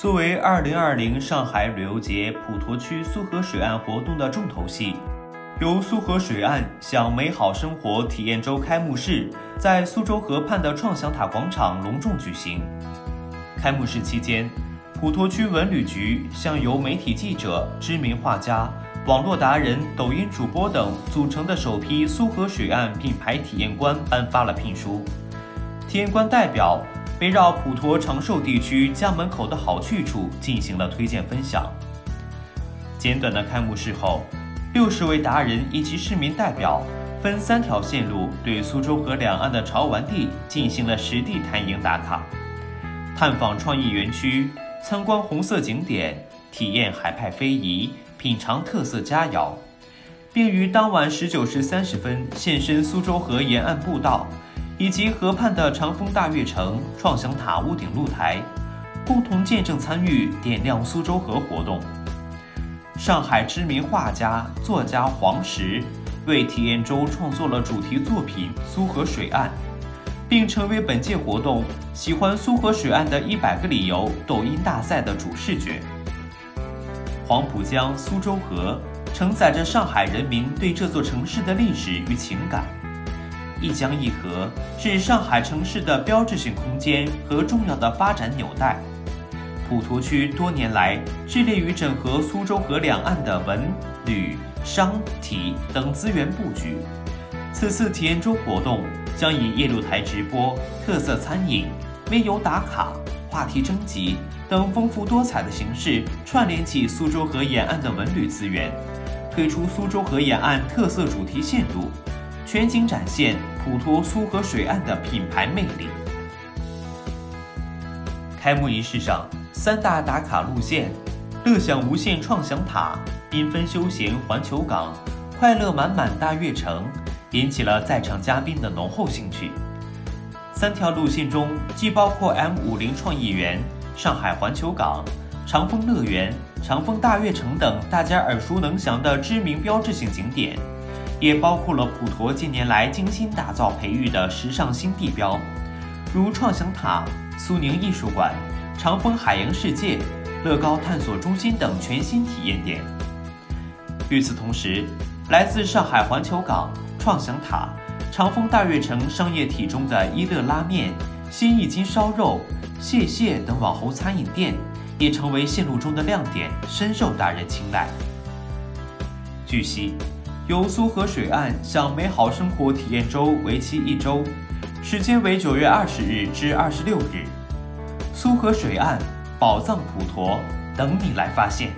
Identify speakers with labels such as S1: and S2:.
S1: 作为2020上海旅游节普陀区苏河水岸活动的重头戏，由苏河水岸向美好生活体验周开幕式在苏州河畔的创想塔广场隆重举行。开幕式期间，普陀区文旅局向由媒体记者、知名画家。网络达人、抖音主播等组成的首批苏河水岸品牌体验官颁发了聘书。体验官代表围绕普陀长寿地区家门口的好去处进行了推荐分享。简短的开幕式后，六十位达人以及市民代表分三条线路对苏州河两岸的潮玩地进行了实地探营打卡，探访创意园区，参观红色景点，体验海派非遗。品尝特色佳肴，并于当晚十九时三十分现身苏州河沿岸步道，以及河畔的长风大悦城、创想塔屋顶露台，共同见证参与点亮苏州河活动。上海知名画家、作家黄石为体验周创作了主题作品《苏河水岸》，并成为本届活动“喜欢苏河水岸的一百个理由”抖音大赛的主视觉。黄浦江、苏州河承载着上海人民对这座城市的历史与情感。一江一河是上海城市的标志性空间和重要的发展纽带。普陀区多年来致力于整合苏州河两岸的文、旅、商、体等资源布局。此次体验周活动将以夜露台直播、特色餐饮、微游打卡。话题征集等丰富多彩的形式，串联起苏州河沿岸的文旅资源，推出苏州河沿岸特色主题线路，全景展现普陀苏河水岸的品牌魅力。开幕仪式上，三大打卡路线——乐享无限创想塔、缤纷休闲环球港、快乐满满大悦城，引起了在场嘉宾的浓厚兴趣。三条路线中，既包括 M 五零创意园、上海环球港、长风乐园、长风大悦城等大家耳熟能详的知名标志性景点，也包括了普陀近年来精心打造培育的时尚新地标，如创想塔、苏宁艺术馆、长风海洋世界、乐高探索中心等全新体验点。与此同时，来自上海环球港、创想塔。长风大悦城商业体中的一乐拉面、新一金烧肉、蟹蟹等网红餐饮店，也成为线路中的亮点，深受达人青睐。据悉，由苏河水岸享美好生活体验周为期一周，时间为九月二十日至二十六日。苏河水岸，宝藏普陀，等你来发现。